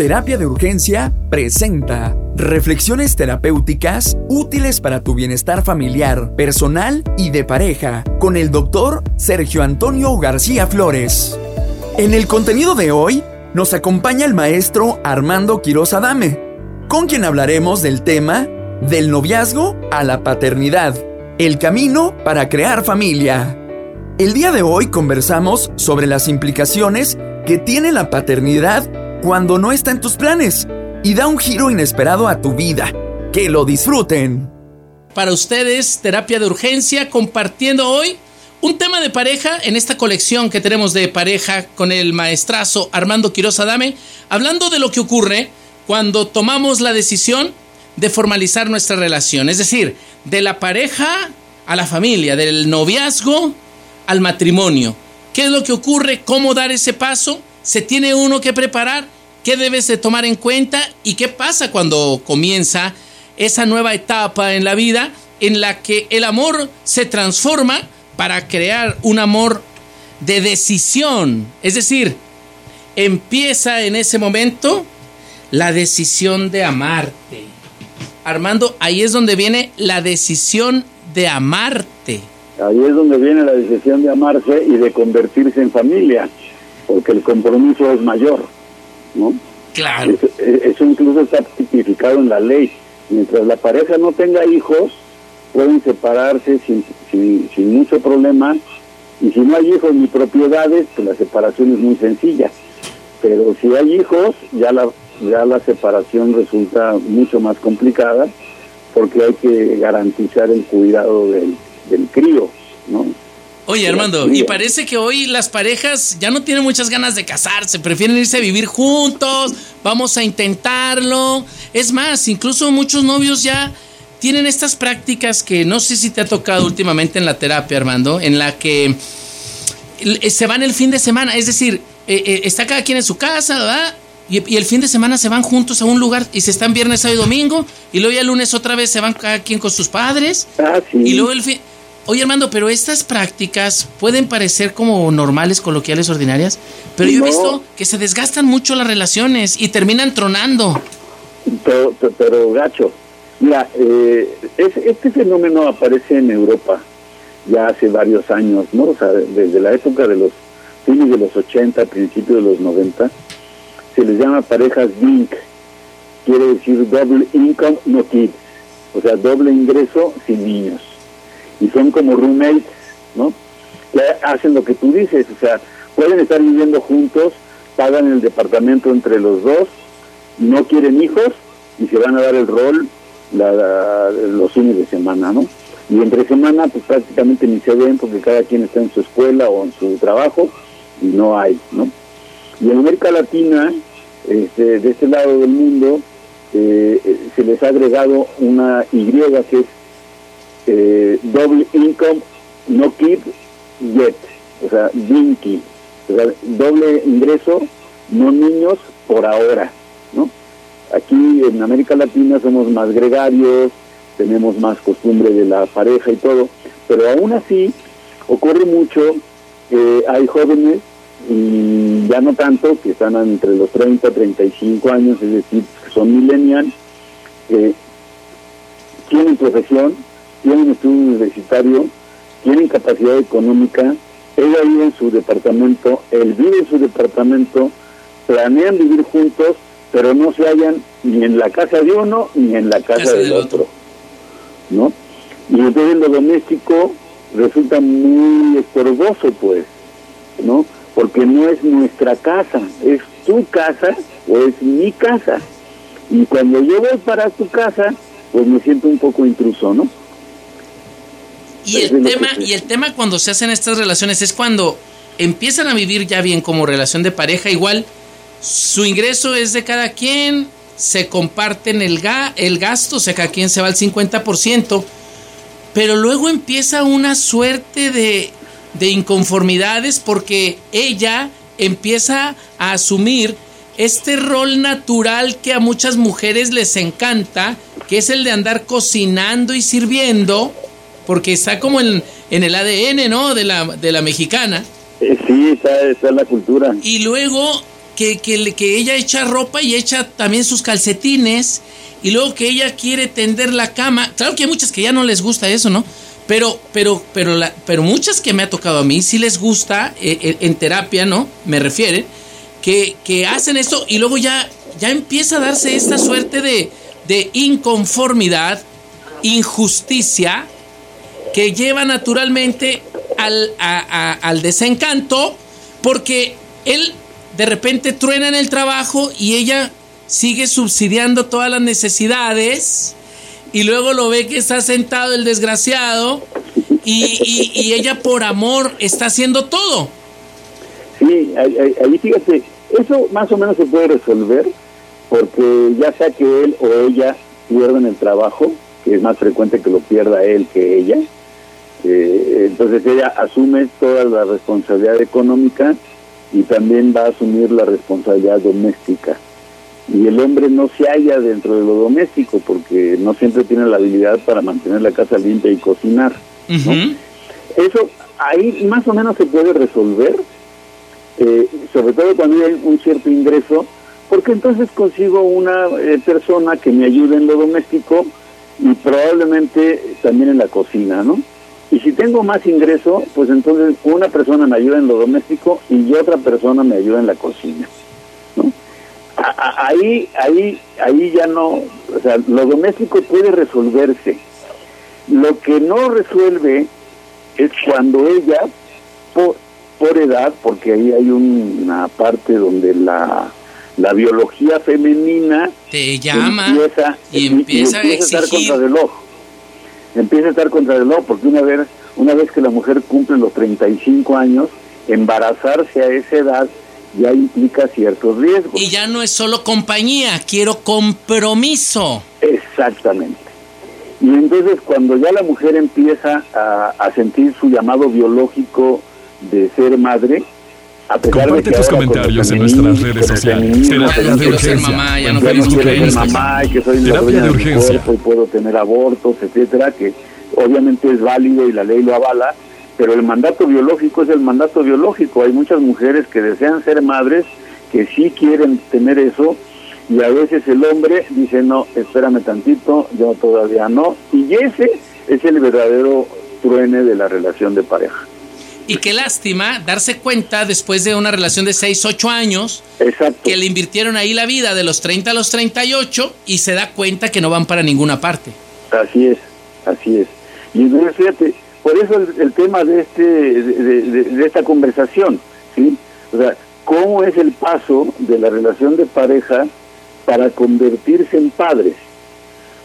Terapia de Urgencia presenta reflexiones terapéuticas útiles para tu bienestar familiar, personal y de pareja con el doctor Sergio Antonio García Flores. En el contenido de hoy nos acompaña el maestro Armando Quiroz Adame, con quien hablaremos del tema del noviazgo a la paternidad, el camino para crear familia. El día de hoy conversamos sobre las implicaciones que tiene la paternidad cuando no está en tus planes y da un giro inesperado a tu vida. Que lo disfruten. Para ustedes, terapia de urgencia, compartiendo hoy un tema de pareja en esta colección que tenemos de pareja con el maestrazo Armando Quiroz Adame, hablando de lo que ocurre cuando tomamos la decisión de formalizar nuestra relación, es decir, de la pareja a la familia, del noviazgo al matrimonio. ¿Qué es lo que ocurre? ¿Cómo dar ese paso? ¿Se tiene uno que preparar? ¿Qué debes de tomar en cuenta? ¿Y qué pasa cuando comienza esa nueva etapa en la vida en la que el amor se transforma para crear un amor de decisión? Es decir, empieza en ese momento la decisión de amarte. Armando, ahí es donde viene la decisión de amarte. Ahí es donde viene la decisión de amarse y de convertirse en familia, porque el compromiso es mayor, ¿no? Claro. Eso, incluso está tipificado en la ley. Mientras la pareja no tenga hijos, pueden separarse sin, sin, mucho problema. Y si no hay hijos ni propiedades, pues la separación es muy sencilla. Pero si hay hijos, ya la, ya la separación resulta mucho más complicada porque hay que garantizar el cuidado del, del crío, ¿no? Oye, Armando, y parece que hoy las parejas ya no tienen muchas ganas de casarse, prefieren irse a vivir juntos, vamos a intentarlo. Es más, incluso muchos novios ya tienen estas prácticas que no sé si te ha tocado últimamente en la terapia, Armando, en la que se van el fin de semana, es decir, eh, eh, está cada quien en su casa, ¿verdad? Y, el fin de semana se van juntos a un lugar y se están viernes, sábado y domingo. Y luego ya el lunes otra vez se van cada quien con sus padres. Ah, sí. Y luego el fin... Oye Armando, pero estas prácticas pueden parecer como normales, coloquiales, ordinarias, pero yo he visto que se desgastan mucho las relaciones y terminan tronando. Pero, pero, gacho, mira, eh, este fenómeno aparece en Europa ya hace varios años, ¿no? O sea, desde la época de los fines de los 80, principios de los 90, se les llama parejas DINK, quiere decir Double Income No Kids, o sea, doble ingreso sin niños. Y son como roommates, ¿no? Que hacen lo que tú dices, o sea, pueden estar viviendo juntos, pagan el departamento entre los dos, no quieren hijos y se van a dar el rol los fines de semana, ¿no? Y entre semana, pues prácticamente ni se ven porque cada quien está en su escuela o en su trabajo y no hay, ¿no? Y en América Latina, este, de este lado del mundo, eh, eh, se les ha agregado una Y que es eh, Double Income No Kid Yet, o sea, DINKY, o sea, doble ingreso, no niños por ahora, ¿no? Aquí en América Latina somos más gregarios, tenemos más costumbre de la pareja y todo, pero aún así ocurre mucho que hay jóvenes y ya no tanto, que están entre los 30 y 35 años, es decir, que son millennials, que tienen profesión, tienen estudio universitario, tienen capacidad económica, ella vive en su departamento, él vive en su departamento, planean vivir juntos, pero no se hallan ni en la casa de uno ni en la casa, del, otro. ¿No? Y entonces lo doméstico resulta muy estorboso, pues, ¿no? porque no es nuestra casa, es tu casa o es mi casa. Y cuando yo voy para tu casa, pues me siento un poco intruso, ¿no? Y el tema y el tema cuando se hacen estas relaciones es cuando empiezan a vivir ya bien como relación de pareja, igual su ingreso es de cada quien, se comparten el, ga, el gasto, o sea, cada quien se va al 50%, pero luego empieza una suerte de de inconformidades porque ella empieza a asumir este rol natural que a muchas mujeres les encanta, que es el de andar cocinando y sirviendo, porque está como en, en el ADN, ¿no? De la, de la mexicana. Eh, sí, está, está en la cultura. Y luego que, que, que ella echa ropa y echa también sus calcetines y luego que ella quiere tender la cama. Claro que hay muchas que ya no les gusta eso, ¿no? Pero, pero, pero, la, pero muchas que me ha tocado a mí sí les gusta eh, eh, en terapia, ¿no? Me refieren, que, que, hacen esto y luego ya, ya empieza a darse esta suerte de, de inconformidad, injusticia, que lleva naturalmente al, al desencanto, porque él de repente truena en el trabajo y ella sigue subsidiando todas las necesidades y luego lo ve que está sentado el desgraciado y, ella por amor está haciendo todo. Sí, ahí, fíjate, eso más o menos se puede resolver porque ya sea que él o ella pierdan el trabajo, que es más frecuente que lo pierda él que ella, eh, entonces ella asume toda la responsabilidad económica y también va a asumir la responsabilidad doméstica y el hombre no se halla dentro de lo doméstico porque no siempre tiene la habilidad para mantener la casa limpia y cocinar. Eso ahí más o menos se puede resolver, eh, sobre todo cuando hay un cierto ingreso, porque entonces consigo una eh, persona que me ayude en lo doméstico y probablemente también en la cocina, ¿no? Y si tengo más ingreso, pues entonces una persona me ayuda en lo doméstico y otra persona me ayuda en la cocina, ¿no? ahí, ahí, ahí ya no, o sea, lo doméstico puede resolverse. Lo que no resuelve es cuando ella, por, por edad, porque ahí hay una parte donde la, la biología femenina te llama empieza, y empieza, a, estar contra reloj. Empieza a estar contra reloj porque una vez, una vez que la mujer cumple los 35 años, embarazarse a esa edad ya implica ciertos riesgos. Y ya no es solo compañía, quiero compromiso. Exactamente. Y entonces cuando ya la mujer empieza a, sentir su llamado biológico de ser madre, a pesar Comparte de que tus comentarios en nuestras redes sociales. Terapia de urgencia. Mamá, ya no, quiero ser mamá, que soy Terapia de urgencia. y puedo tener abortos, etcétera, que obviamente es válido y la ley lo avala, pero el mandato biológico es el mandato biológico. Hay muchas mujeres que desean ser madres, que sí quieren tener eso, y a veces el hombre dice, no, espérame tantito, yo todavía no, y ese es el verdadero truene de la relación de pareja. Y qué lástima darse cuenta después de una relación de 6, 8 años que le invirtieron ahí la vida de los 30 a los 38 y se da cuenta que no van para ninguna parte. Así es, así es. Y entonces fíjate, por eso el, tema de, este, de, esta conversación, ¿sí? O sea, ¿cómo es el paso de la relación de pareja para convertirse en padres?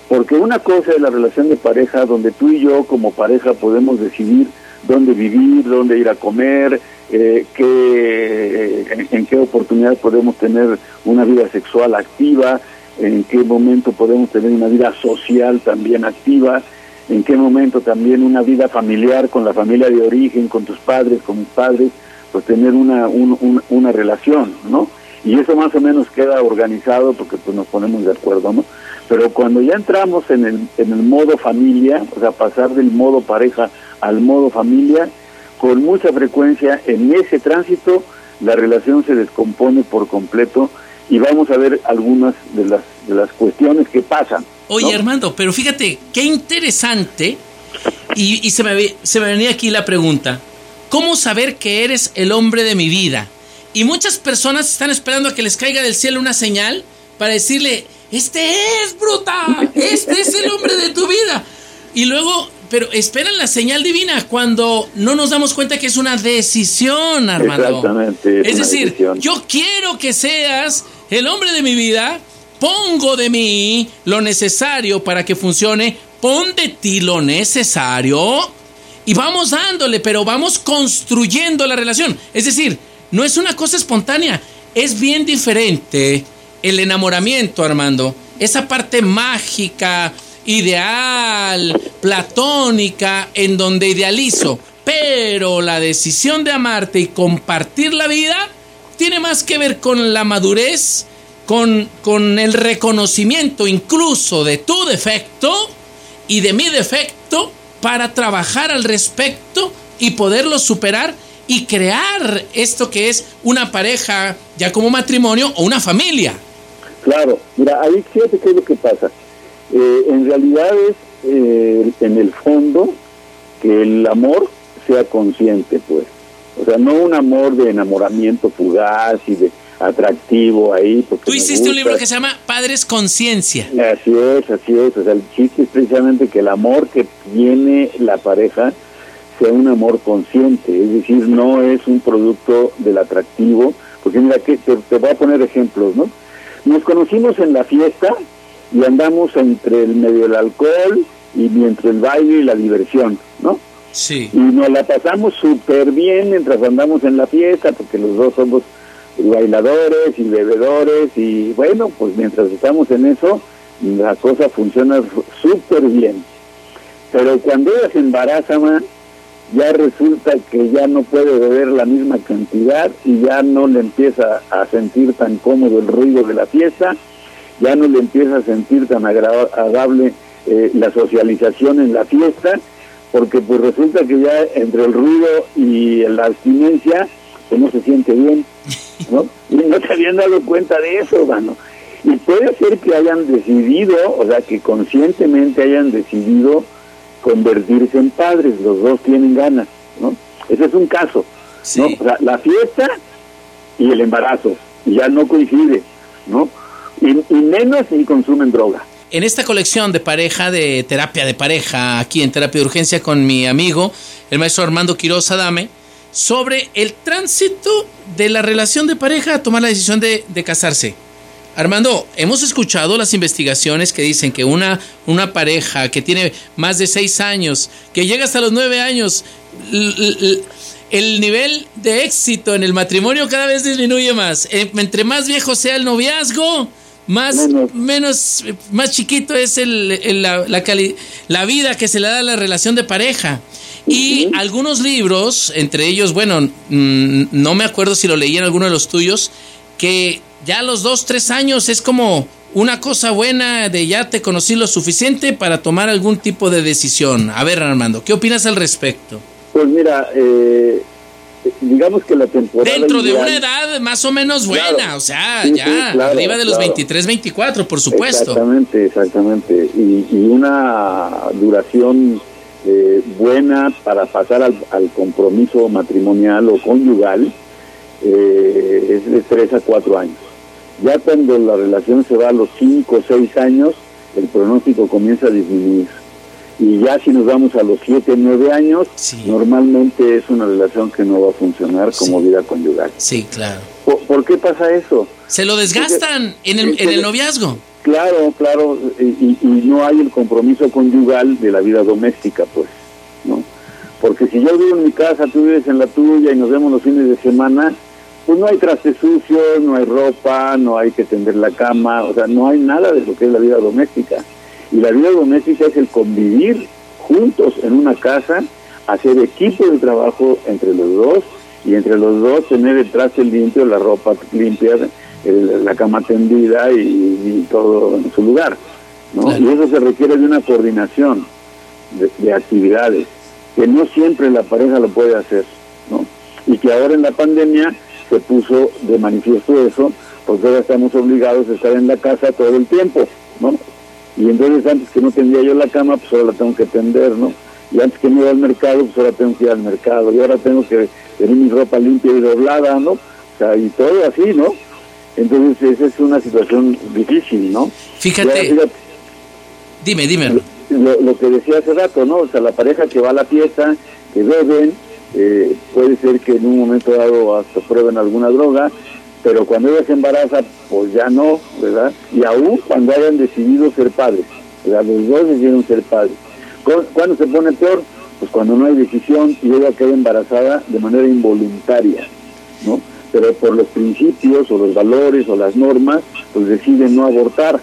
Porque una cosa es la relación de pareja donde tú y yo como pareja podemos decidir dónde vivir, dónde ir a comer, eh, qué, en, qué oportunidad podemos tener una vida sexual activa, en qué momento podemos tener una vida social también activa, en qué momento también una vida familiar con la familia de origen, con tus padres, con mis padres, pues tener una, una relación, ¿no? Y eso más o menos queda organizado porque pues nos ponemos de acuerdo, ¿no? Pero cuando ya entramos en el, en el modo familia, o sea, pasar del modo pareja al modo familia, con mucha frecuencia en ese tránsito la relación se descompone por completo y vamos a ver algunas de las, de las cuestiones que pasan. Oye, Armando, pero fíjate, qué interesante, y, se, me, se me venía aquí la pregunta, ¿cómo saber que eres el hombre de mi vida? Y muchas personas están esperando a que les caiga del cielo una señal para decirle, este es, bruta, este es el hombre de tu vida. Y luego, pero esperan la señal divina cuando no nos damos cuenta que es una decisión, Armando. Exactamente. Es, decir, yo quiero que seas el hombre de mi vida, pongo de mí lo necesario para que funcione, pon de ti lo necesario y vamos dándole, pero vamos construyendo la relación. Es decir, no es una cosa espontánea, es bien diferente el enamoramiento, Armando. Esa parte mágica, ideal, platónica, en donde idealizo. Pero la decisión de amarte y compartir la vida tiene más que ver con la madurez con, con el reconocimiento incluso de tu defecto y de mi defecto para trabajar al respecto y poderlo superar y crear esto que es una pareja ya como matrimonio o una familia. Claro, mira, ahí fíjate qué es lo que pasa. Eh, en realidad es eh, en el fondo que el amor sea consciente, pues. O sea, no un amor de enamoramiento fugaz y de atractivo ahí. Tú hiciste un libro que se llama Padres Conciencia. Así es, así es. O sea, el chiste es precisamente que el amor que tiene la pareja sea un amor consciente, es decir, no es un producto del atractivo, porque mira, que te, te voy a poner ejemplos, ¿no? Nos conocimos en la fiesta y andamos entre el medio del alcohol y entre el baile y la diversión, ¿no? Sí. Y nos la pasamos súper bien mientras andamos en la fiesta, porque los dos somos bailadores y bebedores, y bueno, pues mientras estamos en eso, la cosa funciona súper bien. Pero cuando ella se embaraza, man, ya resulta que ya no puede beber la misma cantidad y ya no le empieza a sentir tan cómodo el ruido de la fiesta, ya no le empieza a sentir tan agradable eh, la socialización en la fiesta, porque pues resulta que ya entre el ruido y la abstinencia, pues no se siente bien, ¿no? Y no se habían dado cuenta de eso, hermano. Y puede ser que hayan decidido, o sea, que conscientemente hayan decidido convertirse en padres, los dos tienen ganas, ¿no? Ese es un caso, ¿no? O sea, la fiesta y el embarazo, ya no coincide, ¿no? Y, menos si consumen droga. En esta colección de pareja, de terapia de pareja, aquí en Terapia de Urgencia con mi amigo, el maestro Armando Quiroz Adame, sobre el tránsito de la relación de pareja a tomar la decisión de, de casarse. Armando, hemos escuchado las investigaciones que dicen que una, una pareja que tiene más de seis años, que llega hasta los nueve años, el nivel de éxito en el matrimonio cada vez disminuye más. Eh, entre más viejo sea el noviazgo, más menos, más chiquito es el, la, la, la, vida que se le da a la relación de pareja. Y algunos libros, entre ellos, bueno, mm, no me acuerdo si lo leí en alguno de los tuyos, que ya a los dos, tres años es como una cosa buena de ya te conocí lo suficiente para tomar algún tipo de decisión. A ver, Armando, ¿qué opinas al respecto? Pues mira, eh, digamos que la temporada... Dentro de una edad más o menos buena, o sea, ya arriba de los 23, 24, por supuesto. Exactamente, exactamente. Y, y una duración eh, buena para pasar al, al compromiso matrimonial o conyugal eh, es de 3 a 4 años. Ya cuando la relación se va a los 5 o 6 años, el pronóstico comienza a disminuir. Y ya si nos vamos a los 7 o 9 años, Sí. normalmente es una relación que no va a funcionar como Sí. vida conyugal. Sí, claro. ¿Por, por qué pasa eso? Se lo desgastan en el, en el noviazgo. Claro, claro, y, y- y no hay el compromiso conyugal de la vida doméstica, pues, ¿no? Porque si yo vivo en mi casa, tú vives en la tuya y nos vemos los fines de semana, pues no hay trastes sucios, no hay ropa, no hay que tender la cama, o sea, no hay nada de lo que es la vida doméstica. Y la vida doméstica es el convivir juntos en una casa, hacer equipo de trabajo entre los dos y entre los dos tener el traste limpio, la ropa limpia, el- la cama tendida y, y todo en su lugar. ¿no? Claro. Y eso se requiere de una coordinación de, de actividades que no siempre la pareja lo puede hacer. ¿no? Y que ahora en la pandemia se puso de manifiesto eso, porque ahora estamos obligados a estar en la casa todo el tiempo. ¿no? Y entonces antes que no tendría yo la cama, pues ahora la tengo que tender, ¿no? Y antes que me iba al mercado, pues ahora tengo que ir al mercado. Y ahora tengo que tener mi ropa limpia y doblada, ¿no? O sea, y todo así, ¿no? Entonces esa es una situación difícil, ¿no? Fíjate. Dime, dime. lo, lo que decía hace rato, ¿no? O sea, la pareja que va a la fiesta, que beben, eh, puede ser que en un momento dado hasta prueben alguna droga, pero cuando ella se embaraza, pues ya no, ¿verdad? Y aún cuando hayan decidido ser padres, ¿verdad? Los dos decidieron ser padres. ¿Cu- ¿Cuándo se pone peor? Pues cuando no hay decisión y ella queda embarazada de manera involuntaria, ¿no? Pero por los principios o los valores o las normas, pues deciden no abortar,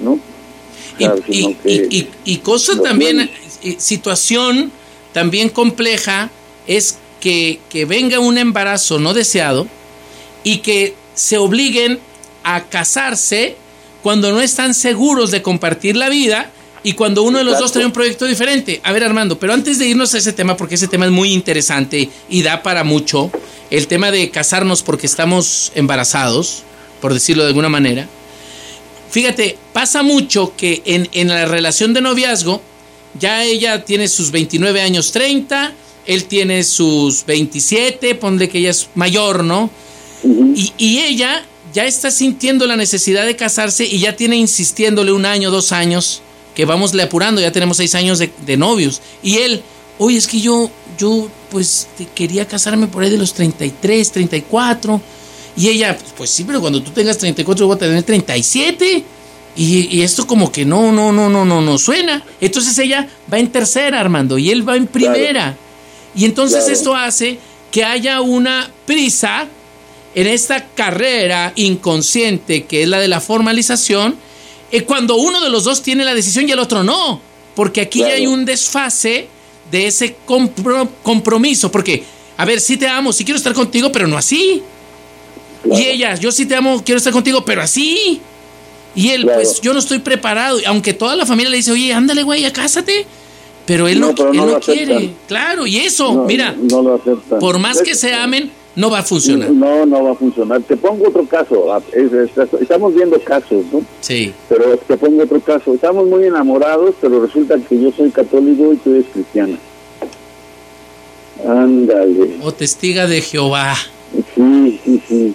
¿no? Y, y, sino que- y- y- y cosa también, eh, situación también compleja es que, que venga un embarazo no deseado y que se obliguen a casarse cuando no están seguros de compartir la vida y cuando uno de los dos trae un proyecto diferente. A ver, Armando, pero antes de irnos a ese tema, porque ese tema es muy interesante y da para mucho, el tema de casarnos porque estamos embarazados, por decirlo de alguna manera. Fíjate, pasa mucho que en, en la relación de noviazgo, ya ella tiene sus 29 años 30, él tiene sus 27, ponle que ella es mayor, ¿no? Y, y ella ya está sintiendo la necesidad de casarse y ya tiene insistiéndole un año, dos años que vamos le apurando, ya tenemos seis años de, novios. Y él, oye, es que yo, yo, pues, quería casarme por ahí de los 33, 34. Y ella, pues sí, pero cuando tú tengas 34 yo voy a tener 37. Y, y, esto como que no, no, no, no, no, no suena. Entonces ella va en tercera, Armando, y él va en primera. Y entonces esto hace que haya una prisa en esta carrera inconsciente que es la de la formalización es cuando uno de los dos tiene la decisión y el otro no. Porque aquí hay un desfase de ese compromiso. Porque, a ver, sí te amo, sí quiero estar contigo, pero no así. Y ella, yo sí te amo, quiero estar contigo, pero así. Y él, pues yo no estoy preparado. Aunque toda la familia le dice, oye, ándale, güey, ya cásate. Pero él no, quiere. Claro, y eso, mira, por más que se amen, no va a funcionar. No, no va a funcionar. Te pongo otro caso. Ah, estamos viendo casos, ¿no? Sí. Pero te pongo otro caso. Estamos muy enamorados, pero resulta que yo soy católico y tú eres cristiana. Ándale. O testiga de Jehová. Sí, sí, sí.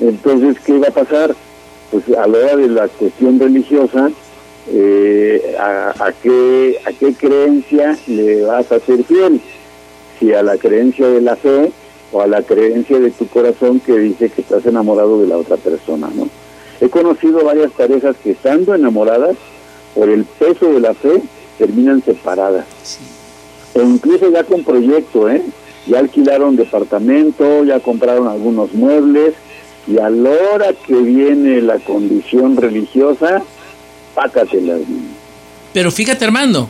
Entonces, ¿qué va a pasar? Pues a la hora de la cuestión religiosa, eh, a, a, qué, ¿a qué creencia le vas a ser fiel? Si a la creencia de la fe, o a la creencia de tu corazón que dice que estás enamorado de la otra persona, ¿no? He conocido varias parejas que estando enamoradas, por el peso de la fe, terminan separadas. E incluso ya con proyecto, ¿eh? Ya alquilaron departamento, ya compraron algunos muebles, y a la hora que viene la condición religiosa, pácatelas. Pero fíjate, Armando,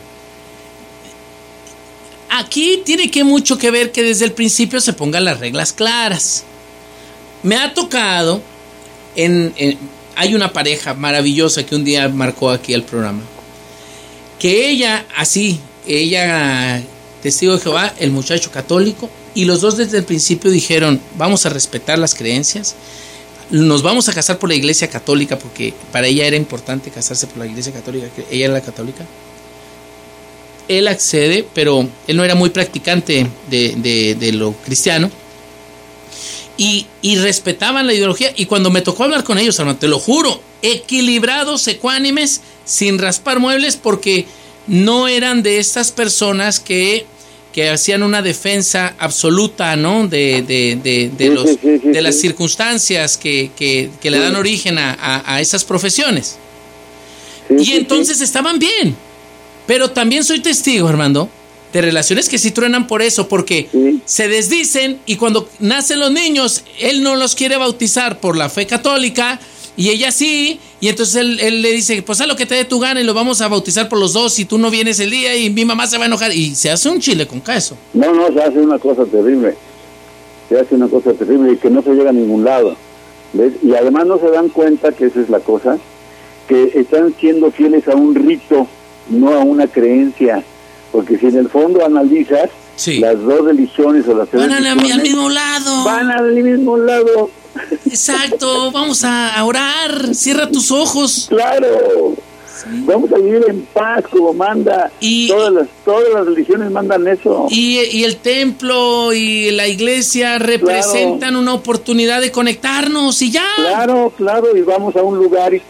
aquí tiene que mucho que ver que desde el principio se pongan las reglas claras. Me ha tocado, en, hay una pareja maravillosa que un día marcó aquí el programa, que ella, así, ella, testigo de Jehová, el muchacho católico, y los dos desde el principio dijeron, vamos a respetar las creencias, nos vamos a casar por la iglesia católica, porque para ella era importante casarse por la iglesia católica, ella era la católica él accede, pero él no era muy practicante de, lo cristiano. Y, respetaban la ideología. Y cuando me tocó hablar con ellos, hermano, te lo juro, equilibrados, ecuánimes, sin raspar muebles, porque no eran de estas personas que, que hacían una defensa absoluta, ¿no? De, de, los, de las circunstancias que, le dan origen a, a esas profesiones. y entonces estaban bien. Pero también soy testigo, Armando, de relaciones que sí truenan por eso, porque se desdicen y cuando nacen los niños, él no los quiere bautizar por la fe católica y ella sí, y entonces él, le dice, pues haz lo que te dé tu gana y lo vamos a bautizar por los dos y tú no vienes el día y mi mamá se va a enojar y se hace un chile con queso. No, no, se hace una cosa terrible, se hace una cosa terrible y que no se llega a ningún lado. Y además no se dan cuenta que esa es la cosa, que están siendo fieles a un rito no a una creencia, porque si en el fondo analizas, las dos religiones o las van al mismo lado. Van al mismo lado. Exacto, vamos a orar, cierra tus ojos. Claro. Vamos a vivir en paz como manda. Y, todas, las, todas las religiones mandan eso. Y, el templo y la iglesia representan una oportunidad de conectarnos y ya. Claro, claro, y vamos a un lugar y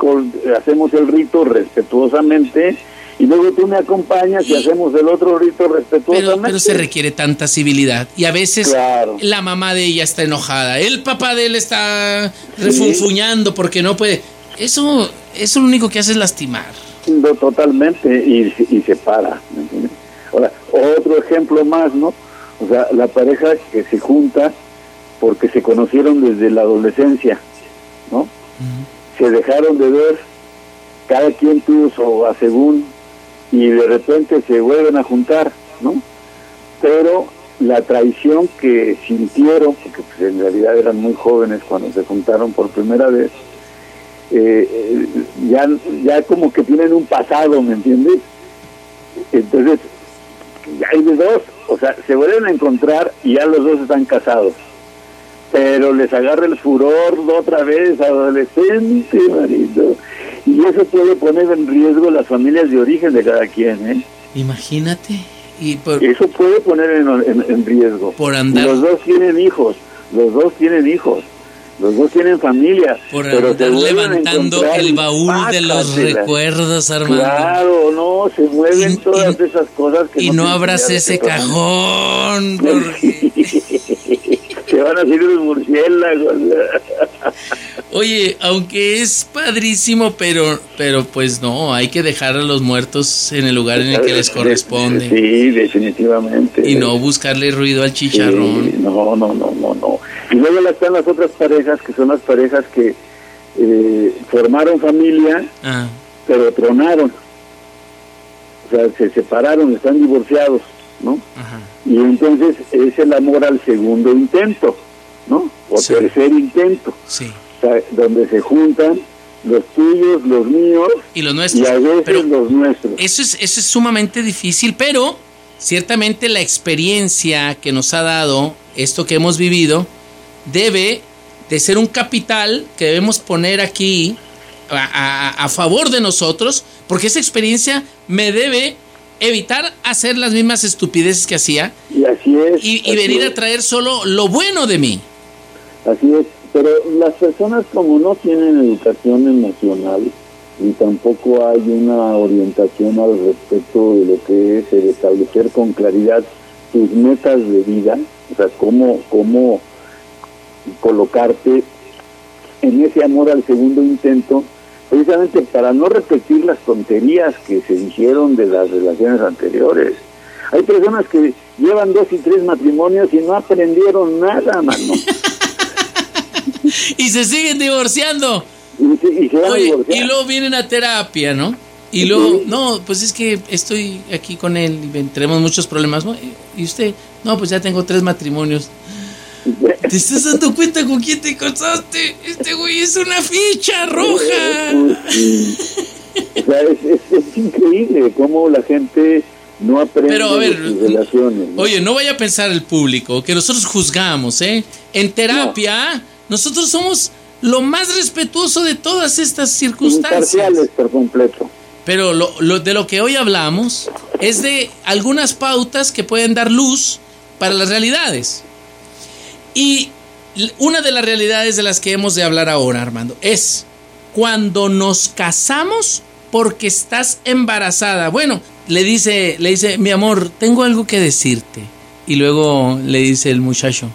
hacemos el rito respetuosamente y luego tú me acompañas y, hacemos el otro rito respetuosamente. Pero, se requiere tanta civilidad y a veces la mamá de ella está enojada, el papá de él está refunfuñando porque no puede. Eso, eso lo único que hace es lastimar. totalmente y, y se para. Ahora, otro ejemplo más, ¿no? O sea, la pareja que se junta porque se conocieron desde la adolescencia, ¿no? Se dejaron de ver, cada quien tuvo su según y de repente se vuelven a juntar, ¿no? Pero la traición que sintieron, porque pues, en realidad eran muy jóvenes cuando se juntaron por primera vez, eh, ya, ya como que tienen un pasado, ¿me entiendes? Entonces, hay de dos, o sea, se vuelven a encontrar y ya los dos están casados. Pero les agarra el furor otra vez, adolescente, marido. Y eso puede poner en riesgo las familias de origen de cada quien, ¿eh? Imagínate. Y eso puede poner en, riesgo. Por andar. los dos tienen hijos, los dos tienen hijos. Los dos tienen familia. Por pero andar levantando el baúl de los recuerdos, Armando. Claro, no, se mueven todas esas cosas que Y no, abras ese cajón. Porque... se van a hacer los murciélagos. Oye, aunque es padrísimo, pero, pero pues no, hay que dejar a los muertos en el lugar en el que les corresponde. Sí, definitivamente. Y no buscarle ruido al chicharrón. no, no, no, no, no. Y luego están las otras parejas, que son las parejas que eh, formaron familia, ah. pero tronaron. O sea, se separaron, están divorciados, ¿no? Y entonces es el amor al segundo intento, ¿no? O tercer intento. Sí donde se juntan los tuyos, los míos y los nuestros. Y a veces los nuestros. Eso es, eso es sumamente difícil, pero ciertamente la experiencia que nos ha dado esto que hemos vivido debe de ser un capital que debemos poner aquí a, favor de nosotros, porque esa experiencia me debe evitar hacer las mismas estupideces que hacía y, así es, y, venir a traer solo lo bueno de mí. Así es. Pero las personas como no tienen educación emocional y tampoco hay una orientación al respecto de lo que es el establecer con claridad tus metas de vida, o sea, cómo, cómo colocarte en ese amor al segundo intento, precisamente para no repetir las tonterías que se dijeron de las relaciones anteriores. Hay personas que llevan dos y tres matrimonios y no aprendieron nada, mano. y se siguen divorciando. Y, luego vienen a terapia, ¿no? Y luego, no, pues es que estoy aquí con él y tenemos muchos problemas. Y usted, no, pues ya tengo tres matrimonios. ¿Te estás dando cuenta con quién te casaste? Este güey es una ficha roja. o sea, es, increíble cómo la gente no aprende Pero, a ver, relaciones. Oye, no vaya a pensar el público que nosotros juzgamos, ¿eh? En terapia... Nosotros somos lo más respetuoso de todas estas circunstancias. por completo. Pero lo, de lo que hoy hablamos es de algunas pautas que pueden dar luz para las realidades. Y una de las realidades de las que hemos de hablar ahora, Armando, es cuando nos casamos porque estás embarazada. Bueno, le dice, le dice, mi amor, tengo algo que decirte. Y luego le dice el muchacho,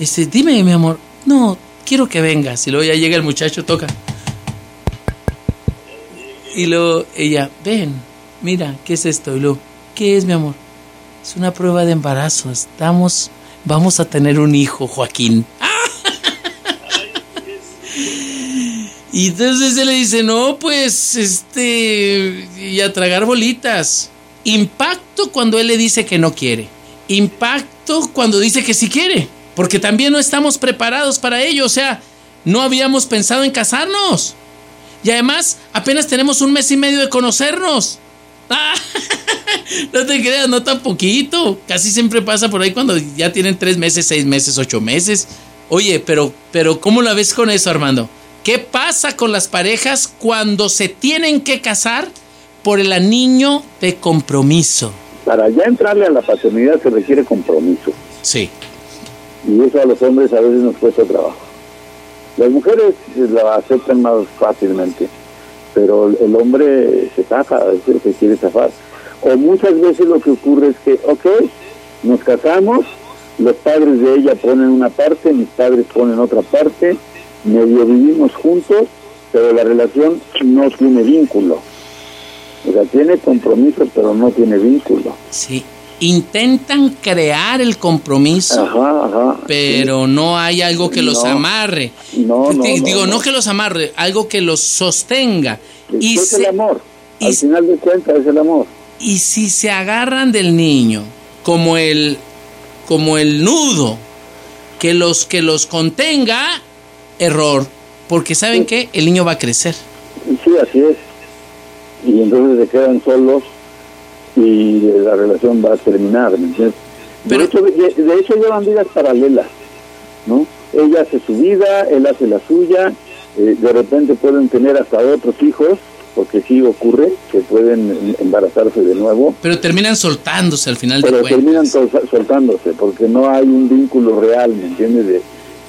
este, dime, mi amor, no, quiero que vengas. Y luego ya llega el muchacho, toca. Y luego ella, ven, mira, ¿qué es esto? Y luego, ¿qué es, mi amor? Es una prueba de embarazo. Estamos, vamos a tener un hijo, Joaquín. Y entonces él le dice, no, pues, este, y a tragar bolitas. Impacto cuando él le dice que no quiere. Impacto cuando dice que sí quiere porque también no estamos preparados para ello, o sea, no habíamos pensado en casarnos. Y además, apenas tenemos un mes y medio de conocernos. no te creas, no tan poquito. Casi siempre pasa por ahí cuando ya tienen tres meses, seis meses, ocho meses. Oye, pero, pero ¿cómo la ves con eso, Armando? ¿Qué pasa con las parejas cuando se tienen que casar por el anillo de compromiso? Para ya entrarle a la paternidad se requiere compromiso. Sí y eso a los hombres a veces nos cuesta trabajo. Las mujeres la aceptan más fácilmente, pero el hombre se taja, se quiere zafar. O muchas veces lo que ocurre es que, ok, nos casamos, los padres de ella ponen una parte, mis padres ponen otra parte, medio vivimos juntos, pero la relación no tiene vínculo. O sea, tiene compromiso, pero no tiene vínculo. Sí, intentan crear el compromiso, pero no hay algo que los amarre. No, Digo, no, que los amarre, algo que los sostenga. y es el amor. Al final de cuentas es el amor. Y si se agarran del niño como el como el nudo que los que los contenga, error, porque saben que el niño va a crecer. Sí, así es. Y entonces se quedan solos y la relación va a terminar, ¿me entiendes? De, hecho, de, hecho, llevan vidas paralelas, ¿no? Ella hace su vida, él hace la suya, eh, de repente pueden tener hasta otros hijos, porque sí ocurre que pueden embarazarse de nuevo. Pero terminan soltándose al final Pero terminan soltándose, porque no hay un vínculo real, ¿me entiendes? De,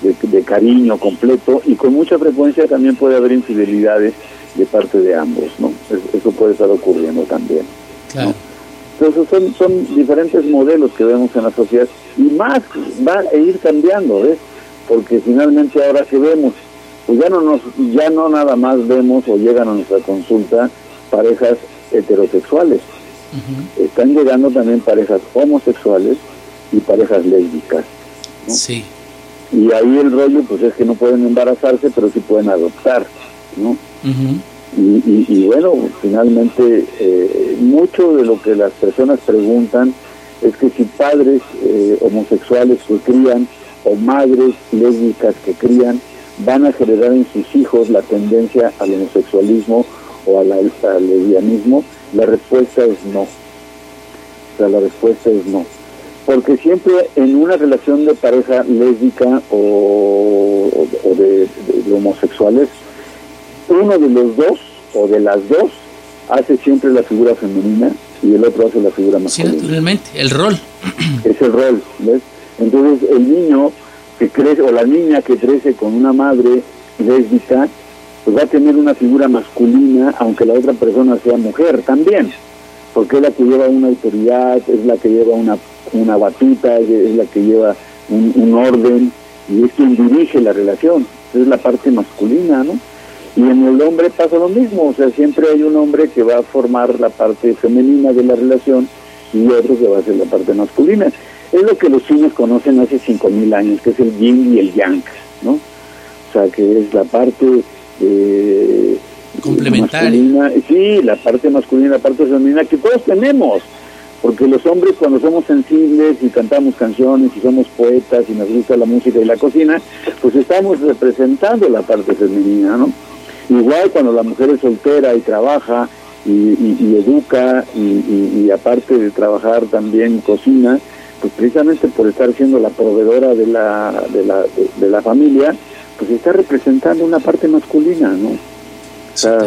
de, cariño completo y con mucha frecuencia también puede haber infidelidades de parte de ambos, ¿no? Eso puede estar ocurriendo también. Entonces son, son diferentes modelos que vemos en la sociedad y más va a ir cambiando, ¿ves? Porque finalmente ahora que vemos, pues ya no nos, ya no nada más vemos o llegan a nuestra consulta parejas heterosexuales. Están llegando también parejas homosexuales y parejas lésbicas. Sí. Y ahí el rollo pues es que no pueden embarazarse, pero sí pueden adoptar, ¿no? Y, bueno, finalmente eh, mucho de lo que las personas preguntan es que si padres eh, homosexuales que crían o madres lésbicas que crían van a generar en sus hijos la tendencia al homosexualismo o al, lesbianismo, la respuesta es no. O sea, la respuesta es no porque siempre en una relación de pareja lésbica o, de, homosexuales, uno de los dos o de las dos hace siempre la figura femenina y el otro hace la figura masculina. Sí, naturalmente, el rol. Es el rol, ¿ves? Entonces el niño que crece, o la niña que crece con una madre lésbica, pues va a tener una figura masculina, aunque la otra persona sea mujer también, porque es la que lleva una autoridad, es la que lleva una una batuta, es la que lleva un, orden y es quien dirige la relación, es la parte masculina, ¿no? Y en el hombre pasa lo mismo, o sea, siempre hay un hombre que va a formar la parte femenina de la relación y otro que va a ser la parte masculina. Es lo que los chinos conocen hace 5.000 años, que es el yin y el yang, ¿no? O sea, que es la parte... Eh, Complementaria. Sí, la parte masculina, la parte femenina, que todos tenemos porque los hombres cuando somos sensibles y cantamos canciones y somos poetas y nos gusta la música y la cocina, pues estamos representando la parte femenina, ¿no? Igual cuando la mujer es soltera y trabaja y, educa y, aparte de trabajar también cocina, pues precisamente por estar siendo la proveedora de la, de la, de, la familia, pues está representando una parte masculina, ¿no? O sea,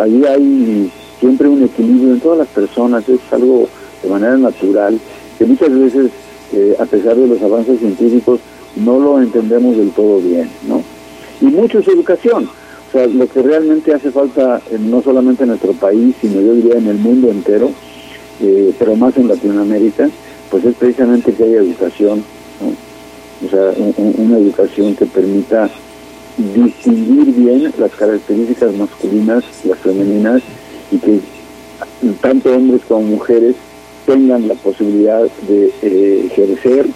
ahí hay siempre un equilibrio en todas las personas, es algo de manera natural, que muchas veces, eh, a pesar de los avances científicos, no lo entendemos del todo bien, ¿no? Y mucho es educación. O sea, lo que realmente hace falta, eh, no solamente en nuestro país, sino yo diría en el mundo entero, eh, pero más en Latinoamérica, pues es precisamente que haya educación. O sea, una educación que permita distinguir bien las características masculinas, las femeninas, y que tanto hombres como mujeres tengan la posibilidad de eh, ejercer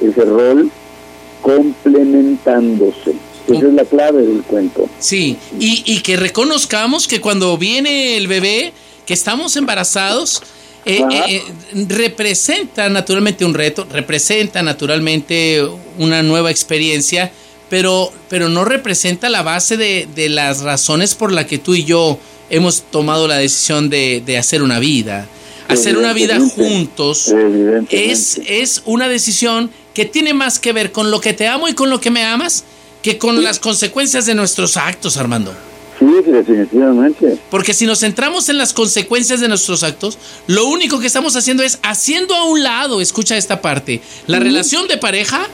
ese rol complementándose. Esa es la clave del cuento. Sí, y, y, que reconozcamos que cuando viene el bebé, que estamos embarazados, eh, eh, representa naturalmente un reto, representa naturalmente una nueva experiencia, pero, pero no representa la base de, de las razones por las que tú y yo hemos tomado la decisión de, de hacer una vida. Hacer una vida juntos es, es una decisión que tiene más que ver con lo que te amo y con lo que me amas que con las consecuencias de nuestros actos, Armando. Sí, definitivamente. Porque si nos centramos en las consecuencias de nuestros actos, lo único que estamos haciendo es haciendo a un lado, escucha esta parte, la relación de pareja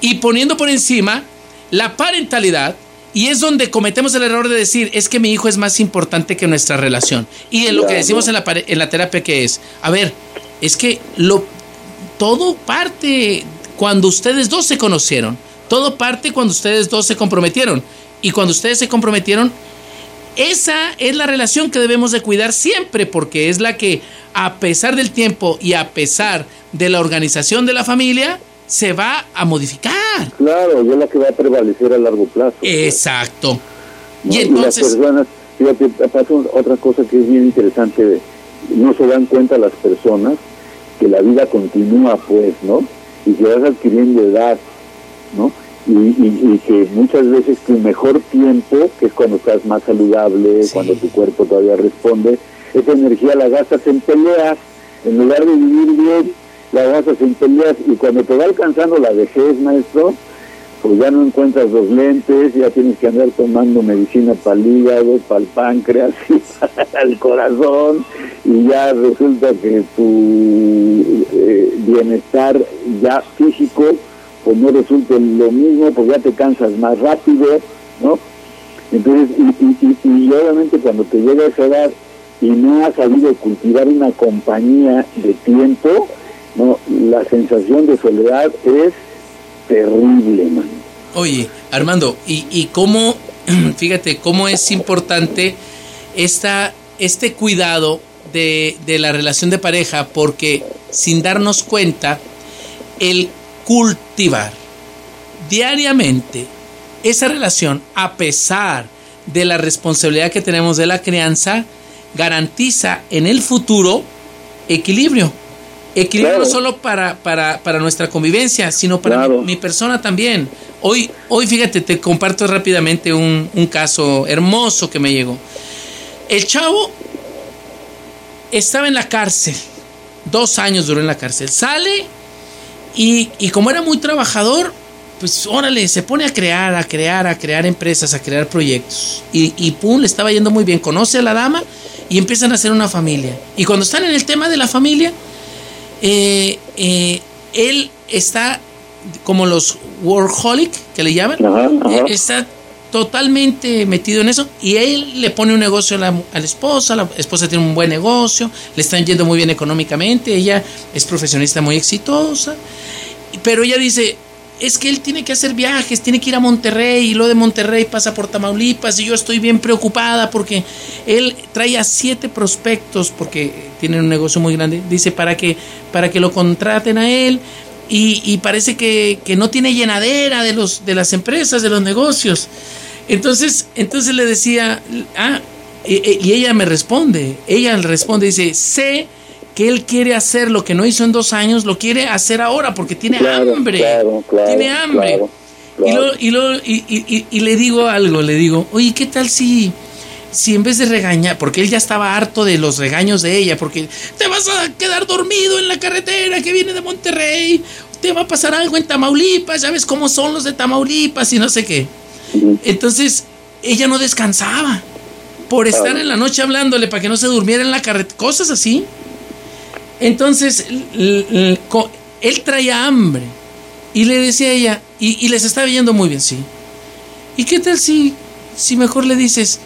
y poniendo por encima la parentalidad y es donde cometemos el error de decir, es que mi hijo es más importante que nuestra relación. Y en lo que decimos en la, en la terapia que es, a ver, es que lo, todo parte cuando ustedes dos se conocieron. Todo parte cuando ustedes dos se comprometieron. Y cuando ustedes se comprometieron, esa es la relación que debemos de cuidar siempre, porque es la que, a pesar del tiempo y a pesar de la organización de la familia, se va a modificar. Claro, y es la que va a prevalecer a largo plazo. Exacto. Y entonces... las personas, fíjate, pasa otra cosa que es bien interesante, no se dan cuenta las personas que la vida continúa pues, ¿no? Y que vas adquiriendo edad, ¿no? Y, y, que muchas veces tu mejor tiempo, que es cuando estás más saludable, cuando tu cuerpo todavía responde, esa energía la gastas en peleas. En lugar de vivir bien, la vas sin peleas. Y cuando te va alcanzando la vejez, maestro, pues ya no encuentras los lentes, ya tienes que andar tomando medicina para el hígado, para el páncreas y para el corazón, y ya resulta que tu eh, bienestar ya físico, pues no resulta lo mismo, pues ya te cansas más rápido, ¿no? Entonces, y, y obviamente cuando te llega a esa edad y no has sabido cultivar una compañía de tiempo, no, la sensación de soledad es terrible, man. Oye, Armando, ¿y, y cómo, fíjate, cómo es importante esta, este cuidado de, de la relación de pareja? Porque sin darnos cuenta, el cultivar diariamente esa relación, a pesar de la responsabilidad que tenemos de la crianza, garantiza en el futuro equilibrio. Equilibrio no solo para, para, para, nuestra convivencia, sino para mi, persona también. Hoy, hoy, fíjate, te comparto rápidamente un, un caso hermoso que me llegó. El chavo estaba en la cárcel, dos años duró en la cárcel. Sale y, y como era muy trabajador, pues órale, se pone a crear, a crear, a crear empresas, a crear proyectos. Y, y pum, le estaba yendo muy bien. Conoce a la dama y empiezan a hacer una familia. Y cuando están en el tema de la familia, eh, eh, él está como los workaholic que le llaman, eh, está totalmente metido en eso y él le pone un negocio a la, la, esposa, la esposa tiene un buen negocio, le están yendo muy bien económicamente, ella es profesionista muy exitosa, pero ella dice, es que él tiene que hacer viajes, tiene que ir a Monterrey y lo de Monterrey pasa por Tamaulipas y yo estoy bien preocupada porque él trae a siete prospectos porque tiene un negocio muy grande, dice para que, para que lo contraten a él y, parece que, no tiene llenadera de, los, de las empresas, de los negocios. Entonces, entonces le decía, ah, y, ella me responde, ella le responde, dice, sé que él quiere hacer lo que no hizo en dos años, lo quiere hacer ahora porque tiene hambre. tiene hambre. y, lo, y, lo, y, y, le digo algo, le digo, oye, ¿qué tal si, si en vez de regañar, porque él ya estaba harto de los regaños de ella, porque te vas a quedar dormido en la carretera que viene de Monterrey, te va a pasar algo en Tamaulipas, ya ves cómo son los de Tamaulipas y no sé qué. Entonces, ella no descansaba por estar en la noche hablándole para que no se durmiera en la carretera, cosas así. Entonces, él traía hambre. Y le decía a ella, y, les estaba yendo muy bien, sí. ¿Y qué tal si, si mejor le dices,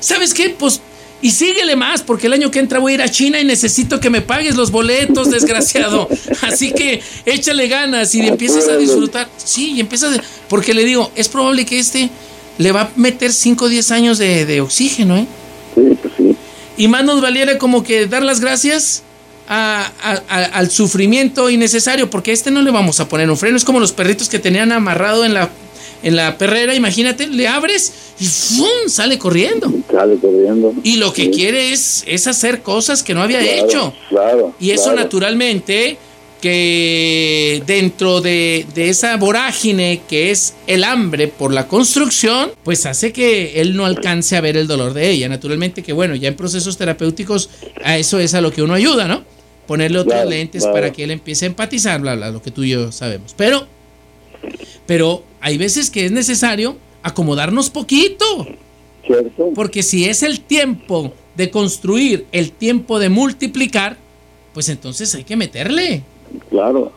¿sabes qué? Pues, y síguele más, porque el año que entra voy a ir a China y necesito que me pagues los boletos, desgraciado. Así que échale ganas y empiezas a disfrutar. Sí, y empiezas, porque le digo, es probable que este le va a meter 5 o 10 años de, de oxígeno, ¿eh? Sí, pues sí. Y más nos valiera como que dar las gracias al sufrimiento innecesario, porque a este no le vamos a poner un freno. Es como los perritos que tenían amarrado en la, en la perrera, imagínate, le abres y ¡fum! sale corriendo. Sale corriendo. Y lo que quiere es, es hacer cosas que no había hecho. Claro. Y eso naturalmente que dentro de, de, esa vorágine que es el hambre por la construcción, pues hace que él no alcance a ver el dolor de ella. Naturalmente que bueno, ya en procesos terapéuticos a eso es a lo que uno ayuda, ¿no? ponerle otros lentes para que él empiece a empatizar, bla, bla, lo que tú y yo sabemos. Pero, pero hay veces que es necesario acomodarnos poquito. ¿Cierto? Porque si es el tiempo de construir, el tiempo de multiplicar, pues entonces hay que meterle. Claro,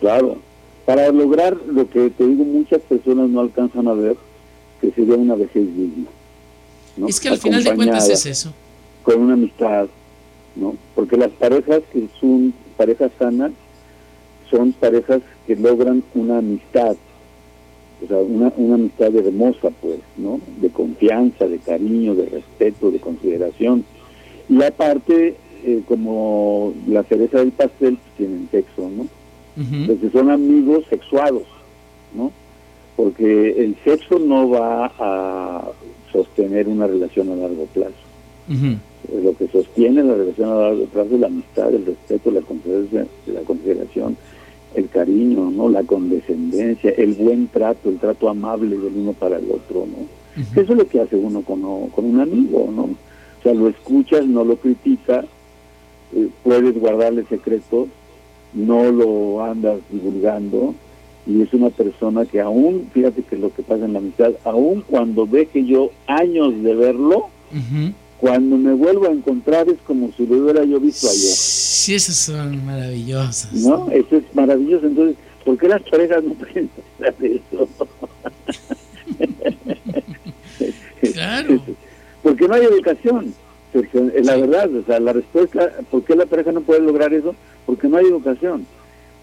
claro. Para lograr lo que te digo, muchas personas no alcanzan a ver, que sería una vejez digna. Es que al final de cuentas es eso. Con una amistad, ¿no? Porque las parejas que son parejas sanas son parejas que logran una amistad, o sea, una, una amistad hermosa, pues, ¿no? De confianza, de cariño, de respeto, de consideración. Y aparte, eh, como la cereza del pastel, pues, tienen sexo, ¿no? Entonces son amigos sexuados, ¿no? Porque el sexo no va a sostener una relación a largo plazo lo que sostiene la relación a largo plazo es la amistad, el respeto, la consideración, la consideración, el cariño, no, la condescendencia, el buen trato, el trato amable del uno para el otro, ¿no? Eso es lo que hace uno con, con un amigo, ¿no? O sea, lo escuchas, no lo critica, eh, puedes guardarle secretos, no lo andas divulgando y es una persona que aún, fíjate que lo que pasa en la amistad, aún cuando deje yo años de verlo, cuando me vuelvo a encontrar es como si lo hubiera yo visto ayer. Sí, esas son maravillosas. No, eso es maravilloso. Entonces, ¿por qué las parejas no pueden hacer eso? claro. Porque no hay educación. La verdad, o sea, la respuesta, ¿por qué la pareja no puede lograr eso? Porque no hay educación.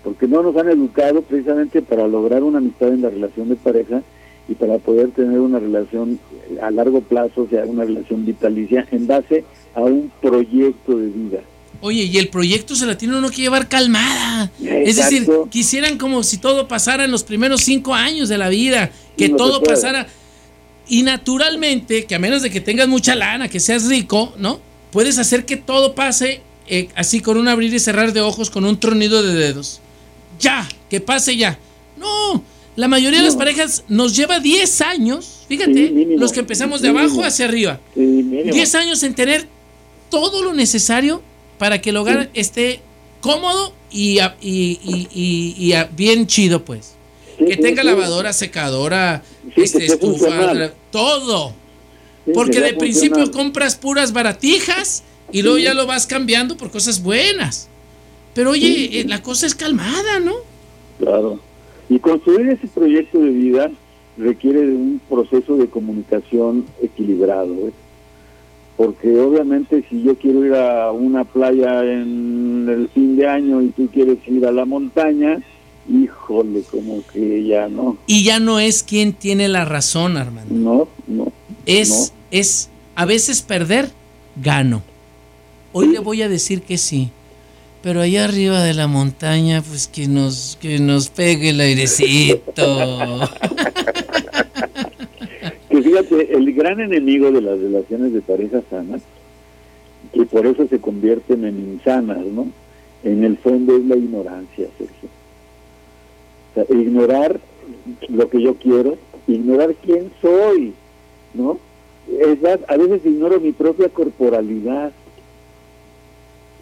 Porque no nos han educado precisamente para lograr una amistad en la relación de pareja y para poder tener una relación a largo plazo, o sea, una relación vitalicia en base a un proyecto de vida. Oye, y el proyecto se la tiene uno que llevar calmada. Es decir, quisieran como si todo pasara en los primeros cinco años de la vida, que todo pasara. Y naturalmente, que a menos de que tengas mucha lana, que seas rico, ¿no? Puedes hacer que todo pase eh, así con un abrir y cerrar de ojos, con un tronido de dedos. Ya, que pase ya. No, la mayoría de las parejas nos lleva 10 años, fíjate, los que empezamos de abajo hacia arriba. 10 años en tener todo lo necesario para que el hogar esté cómodo y, y, bien chido, pues. que tenga lavadora, secadora, este, estufa, todo. Porque de principio compras puras baratijas y luego ya lo vas cambiando por cosas buenas. Pero oye, eh, la cosa es calmada, ¿no? Claro. Y construir ese proyecto de vida requiere de un proceso de comunicación equilibrado. ¿eh? Porque obviamente si yo quiero ir a una playa en el fin de año y tú quieres ir a la montaña, híjole, como que ya no. Y ya no es quien tiene la razón, Armando. No, no. Es, es a veces perder, gano. Hoy le voy a decir que sí pero allá arriba de la montaña, pues que nos, que nos pegue el airecito. fíjate, el gran enemigo de las relaciones de pareja sanas, que por eso se convierten en insanas, ¿no? En el fondo es la ignorancia, Sergio. Ignorar lo que yo quiero, ignorar quién soy, ¿no? Es a veces ignoro mi propia corporalidad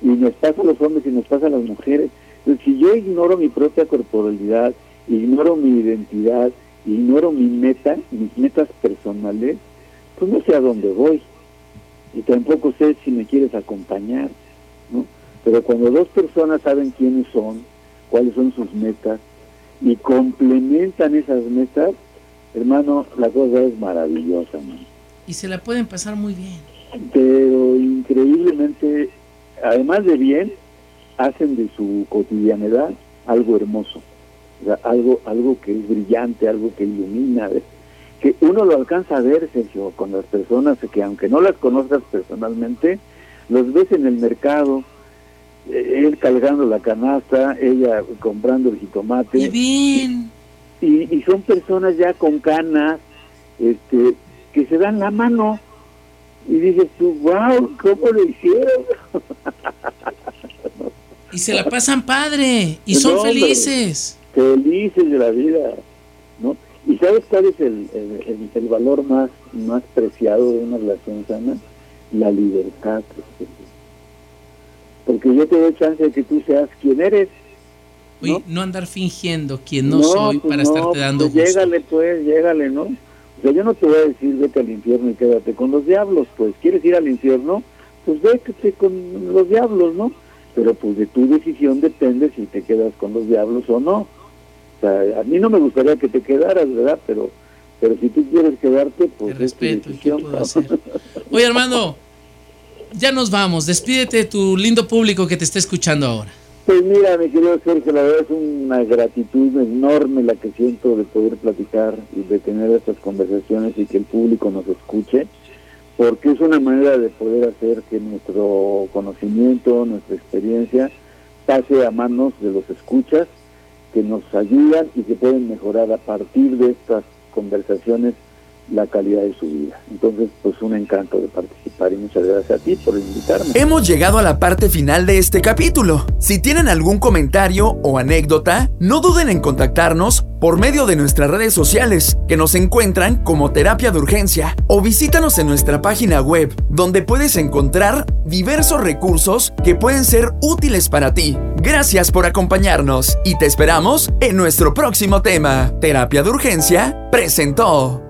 y nos pasa a los hombres y nos pasa a las mujeres. Entonces, si yo ignoro mi propia corporalidad, ignoro mi identidad, ignoro mi meta, mis metas personales, pues no sé a dónde voy. Y tampoco sé si me quieres acompañar, ¿no? Pero cuando dos personas saben quiénes son, cuáles son sus metas, y complementan esas metas, hermano, la cosa es maravillosa, ¿no? Y se la pueden pasar muy bien. Pero increíblemente además de bien, hacen de su cotidianidad algo hermoso, algo, algo que es brillante, algo que ilumina, que uno lo alcanza a ver, Sergio, con las personas que aunque no las conozcas personalmente, los ves en el mercado, eh, él cargando la canasta, ella comprando el jitomate. bien! Y, y son personas ya con canas, este, que se dan la mano y dices tú, wow, ¿cómo lo hicieron? y se la pasan padre, y son felices. Felices de la vida, ¿no? ¿Y sabes cuál es el, el, valor más, más preciado de una relación sana? La libertad. Porque yo te doy chance de que tú seas quien eres. ¿no? no andar fingiendo quien no, soy pues para estarte dando pues Llégale pues, llégale, ¿no? O sea, yo no te voy a decir vete al infierno y quédate con los diablos, pues quieres ir al infierno, pues vete con los diablos, ¿no? Pero pues de tu decisión depende si te quedas con los diablos o no. O sea, a mí no me gustaría que te quedaras, ¿verdad? Pero pero si tú quieres quedarte, pues te respeto, ¿qué puedo hacer? Oye, hermano, ya nos vamos. Despídete de tu lindo público que te está escuchando ahora. Pues mira, mi querido Sergio, la verdad es una gratitud enorme la que siento de poder platicar y de tener estas conversaciones y que el público nos escuche, porque es una manera de poder hacer que nuestro conocimiento, nuestra experiencia, pase a manos de los escuchas que nos ayudan y que pueden mejorar a partir de estas conversaciones la calidad de su vida. Entonces, pues un encanto de participar y muchas gracias a ti por invitarme. Hemos llegado a la parte final de este capítulo. Si tienen algún comentario o anécdota, no duden en contactarnos por medio de nuestras redes sociales, que nos encuentran como Terapia de Urgencia, o visítanos en nuestra página web, donde puedes encontrar diversos recursos que pueden ser útiles para ti. Gracias por acompañarnos y te esperamos en nuestro próximo tema. Terapia de Urgencia presentó.